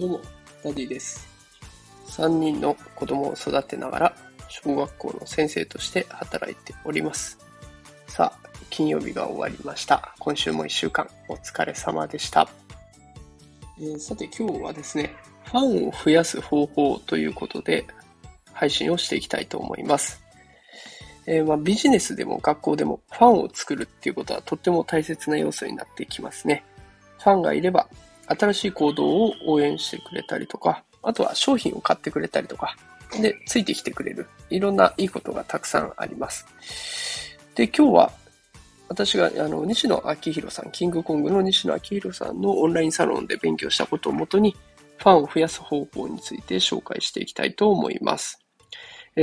どうも、ダディです。3人の子供を育てながら、小学校の先生として働いております。さあ、金曜日が終わりました。今週も1週間お疲れ様でした。えーさて今日はですね、ファンを増やす方法ということで配信をしていきたいと思います。えーまあ、ビジネスでも学校でもファンを作るっていうことはとっても大切な要素になってきますね。ファンがいれば新しい行動を応援してくれたりとか、あとは商品を買ってくれたりとか、で、ついてきてくれる。いろんないいことがたくさんあります。で、今日は私があの西野昭弘さん、キングコングの西野昭弘さんのオンラインサロンで勉強したことをもとに、ファンを増やす方法について紹介していきたいと思います。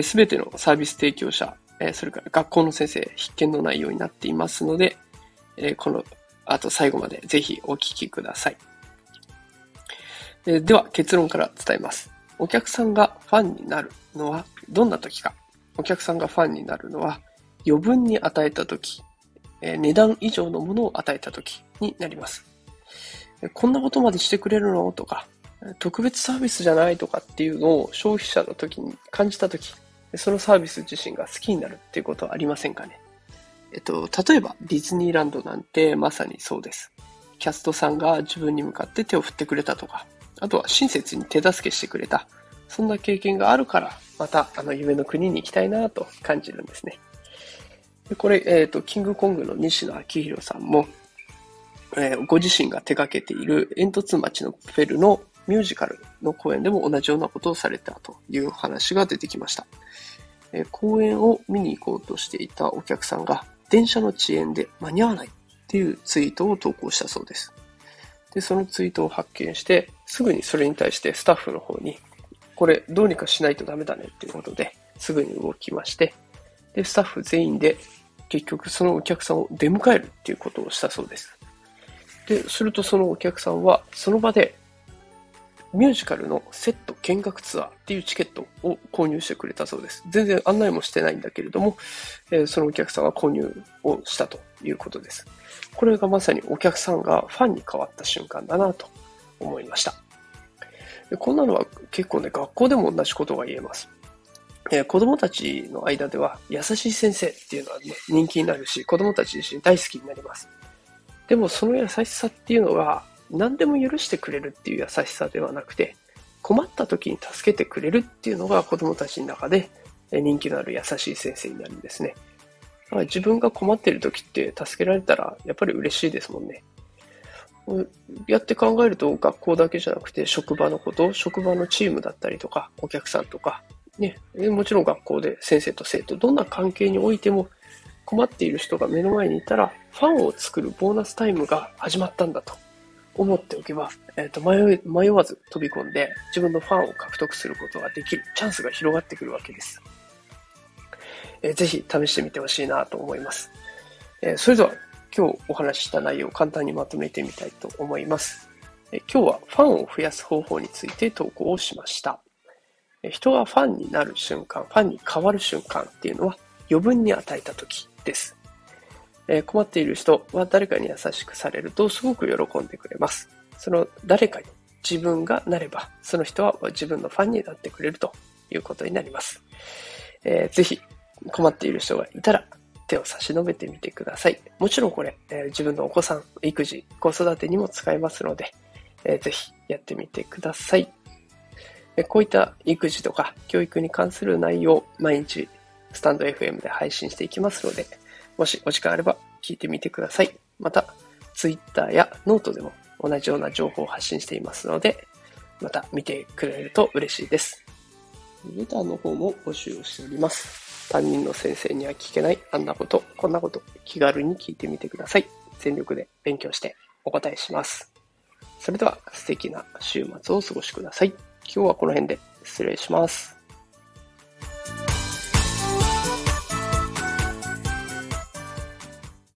すべてのサービス提供者、えそれから学校の先生、必見の内容になっていますので、えこの後最後までぜひお聞きください。えでは結論から伝えます。お客さんがファンになるのはどんな時か。お客さんがファンになるのは余分に与えた時、え値段以上のものを与えた時になります。こんなことまでしてくれるの？とか、特別サービスじゃない？とかっていうのを消費者の時に感じた時、そのサービス自身が好きになるっていうことはありませんかね？えっと、例えばディズニーランドなんてまさにそうです。キャストさんが自分に向かって手を振ってくれたとか、あとは親切に手助けしてくれた。そんな経験があるから、またあの夢の国に行きたいなと感じるんですね。でこれ、えっ、と、キングコングの西野昭弘さんも、えーご自身が手掛けている煙突町のプペルのミュージカルの公演でも同じようなことをされたという話が出てきました。えー公演を見に行こうとしていたお客さんが電車の遅延で間に合わないっていうツイートを投稿したそうです。で、そのツイートを発見して、すぐにそれに対してスタッフの方に、これどうにかしないとダメだねっていうことで、すぐに動きまして、で、スタッフ全員で結局そのお客さんを出迎えるっていうことをしたそうです。で、するとそのお客さんはその場でミュージカルのセット見学ツアーっていうチケットを購入してくれたそうです。全然案内もしてないんだけれども、えーそのお客さんは購入をしたということです。これがまさにお客さんがファンに変わった瞬間だなと思いました。でこんなのは結構ね、学校でも同じことが言えます。えー子供たちの間では優しい先生っていうのはね、人気になるし、子供たち自身大好きになります。でもその優しさっていうのは、何でも許してくれるっていう優しさではなくて、困った時に助けてくれるっていうのが子供たちの中で人気のある優しい先生になるんですね。だから自分が困ってる時って助けられたらやっぱり嬉しいですもんね。やって考えると学校だけじゃなくて職場のこと、職場のチームだったりとか、お客さんとか、ね、もちろん学校で先生と生徒、どんな関係においても困っている人が目の前にいたら、ファンを作るボーナスタイムが始まったんだと思っておけば、えっと迷迷わず飛び込んで自分のファンを獲得することができるチャンスが広がってくるわけです。えーぜひ試してみてほしいなと思います。えーそれでは今日お話しした内容を簡単にまとめてみたいと思います。えー今日はファンを増やす方法について投稿をしました。えー人がファンになる瞬間、ファンに変わる瞬間っていうのは余分に与えた時です。えー困っている人は誰かに優しくされるとすごく喜んでくれます。その誰かに自分がなれば、その人は自分のファンになってくれるということになります。えーぜひ困っている人がいたら手を差し伸べてみてください。もちろんこれ、えー自分のお子さん、育児、子育てにも使えますので、えーぜひやってみてください。えこういった育児とか教育に関する内容、毎日スタンド FM で配信していきますので、もしお時間あれば聞いてみてください。また、Twitter やノートでも同じような情報を発信していますので、また見てくれると嬉しいです。レターの方も募集をしております。担任の先生には聞けないあんなこと、こんなこと、気軽に聞いてみてください。全力で勉強してお答えします。それでは素敵な週末をお過ごしください。今日はこの辺で失礼します。